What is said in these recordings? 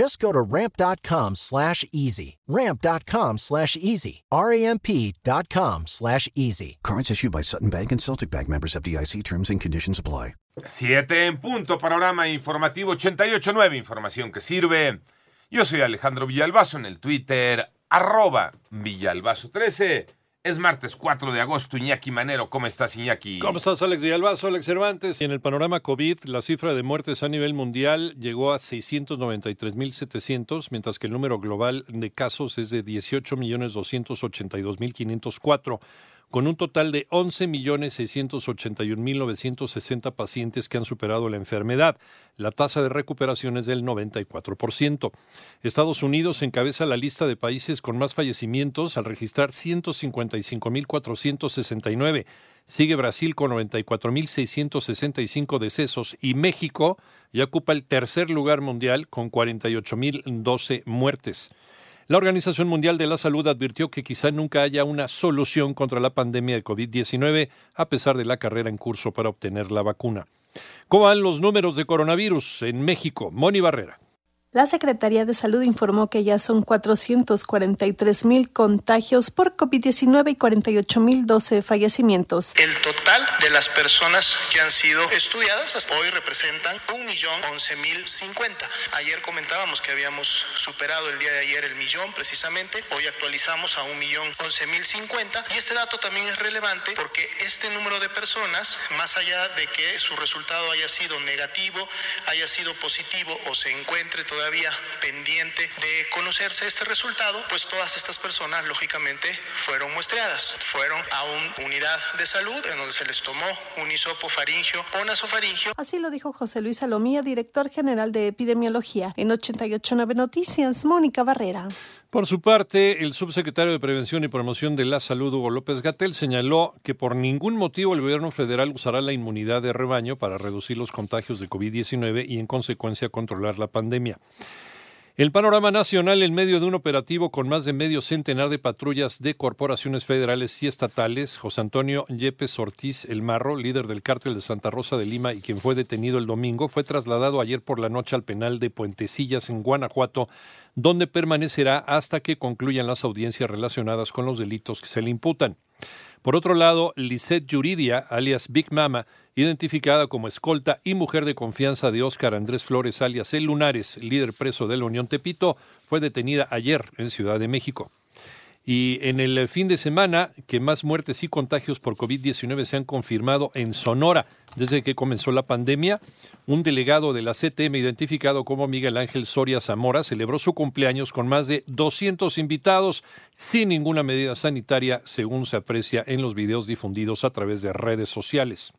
Just go to ramp.com slash easy. Ramp.com slash easy. R-A-M-P.com slash easy. Cards issued by Sutton Bank and Celtic Bank members of DIC terms and conditions apply. Siete en punto, panorama informativo 88.9, información que sirve. Yo soy Alejandro Villalbazo en el Twitter, arroba Villalbazo13. Es martes 4 de agosto, Iñaki Manero. ¿Cómo estás, Iñaki? ¿Cómo estás, Alex Villalbazo, Alex Cervantes? En el panorama COVID, la cifra de muertes a nivel mundial llegó a 693.700, mientras que el número global de casos es de 18.282.504 con un total de 11.681.960 pacientes que han superado la enfermedad. La tasa de recuperación es del 94%. Estados Unidos encabeza la lista de países con más fallecimientos al registrar 155.469. Sigue Brasil con 94.665 decesos y México ya ocupa el tercer lugar mundial con 48.012 muertes. La Organización Mundial de la Salud advirtió que quizá nunca haya una solución contra la pandemia de COVID-19 a pesar de la carrera en curso para obtener la vacuna. ¿Cómo van los números de coronavirus en México? Moni Barrera. La Secretaría de Salud informó que ya son 443 mil contagios por COVID-19 y 48 mil 12 fallecimientos. El total de las personas que han sido estudiadas hasta hoy representan 1.011.050. Ayer comentábamos que habíamos superado el día de ayer el millón precisamente. Hoy actualizamos a 1.011.050 y este dato también es relevante porque este número de personas, más allá de que su resultado haya sido negativo, haya sido positivo o se encuentre todavía todavía pendiente de conocerse este resultado, pues todas estas personas lógicamente fueron muestreadas. Fueron a una unidad de salud en donde se les tomó un hisopo faringio o nasofaringio. Así lo dijo José Luis Salomía, director general de epidemiología. En 889 Noticias, Mónica Barrera. Por su parte, el subsecretario de Prevención y Promoción de la Salud, Hugo López Gatel, señaló que por ningún motivo el gobierno federal usará la inmunidad de rebaño para reducir los contagios de COVID-19 y, en consecuencia, controlar la pandemia. El panorama nacional en medio de un operativo con más de medio centenar de patrullas de corporaciones federales y estatales, José Antonio Yepes Ortiz El Marro, líder del cártel de Santa Rosa de Lima y quien fue detenido el domingo, fue trasladado ayer por la noche al penal de Puentecillas en Guanajuato, donde permanecerá hasta que concluyan las audiencias relacionadas con los delitos que se le imputan. Por otro lado, Lisette Yuridia, alias Big Mama, identificada como escolta y mujer de confianza de Óscar Andrés Flores, alias El Lunares, líder preso de la Unión Tepito, fue detenida ayer en Ciudad de México. Y en el fin de semana, que más muertes y contagios por COVID-19 se han confirmado en Sonora desde que comenzó la pandemia, un delegado de la CTM identificado como Miguel Ángel Soria Zamora celebró su cumpleaños con más de 200 invitados sin ninguna medida sanitaria, según se aprecia en los videos difundidos a través de redes sociales.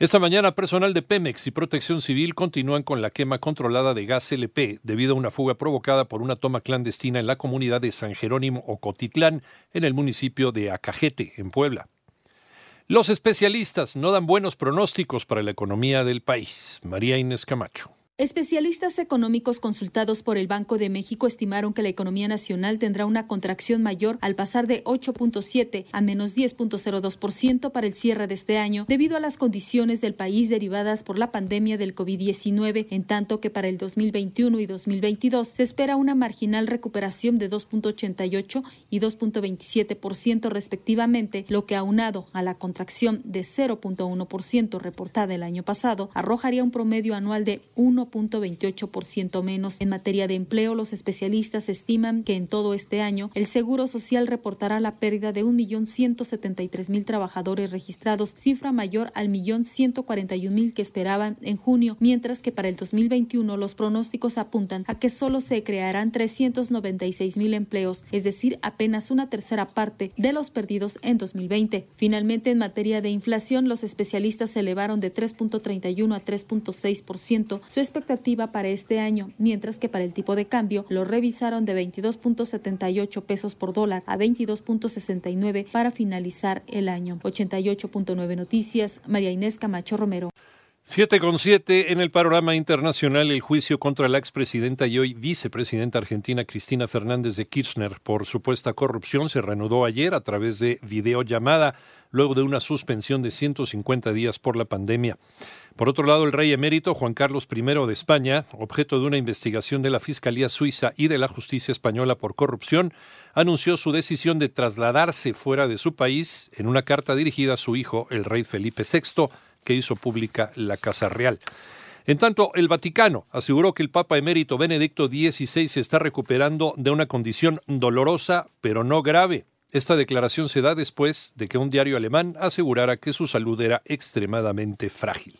Esta mañana, personal de Pemex y Protección Civil continúan con la quema controlada de gas LP debido a una fuga provocada por una toma clandestina en la comunidad de San Jerónimo Ocotitlán, en el municipio de Acajete, en Puebla. Los especialistas no dan buenos pronósticos para la economía del país. María Inés Camacho. Especialistas económicos consultados por el Banco de México estimaron que la economía nacional tendrá una contracción mayor al pasar de 8.7 a menos 10.02% para el cierre de este año, debido a las condiciones del país derivadas por la pandemia del COVID-19, en tanto que para el 2021 y 2022 se espera una marginal recuperación de 2.88 y 2.27% respectivamente, lo que aunado a la contracción de 0.1% reportada el año pasado, arrojaría un promedio anual de 1 1.28% menos. En materia de empleo, los especialistas estiman que en todo este año el Seguro Social reportará la pérdida de 1.173.000 trabajadores registrados, cifra mayor al 1.141.000 que esperaban en junio, mientras que para el 2021 los pronósticos apuntan a que solo se crearán 396.000 empleos, es decir, apenas una tercera parte de los perdidos en 2020. Finalmente, en materia de inflación, los especialistas elevaron de 3.31 a 3.6% su expectativa para este año, mientras que para el tipo de cambio lo revisaron de 22.78 pesos por dólar a 22.69 para finalizar el año. 88.9 Noticias, María Inés Camacho Romero. 7 con 7 en el panorama internacional, el juicio contra la expresidenta y hoy vicepresidenta argentina Cristina Fernández de Kirchner por supuesta corrupción se reanudó ayer a través de videollamada luego de una suspensión de 150 días por la pandemia. Por otro lado, el rey emérito Juan Carlos I de España, objeto de una investigación de la Fiscalía Suiza y de la Justicia Española por corrupción, anunció su decisión de trasladarse fuera de su país en una carta dirigida a su hijo, el rey Felipe VI, que hizo pública la Casa Real. En tanto, el Vaticano aseguró que el Papa emérito Benedicto XVI se está recuperando de una condición dolorosa, pero no grave. Esta declaración se da después de que un diario alemán asegurara que su salud era extremadamente frágil.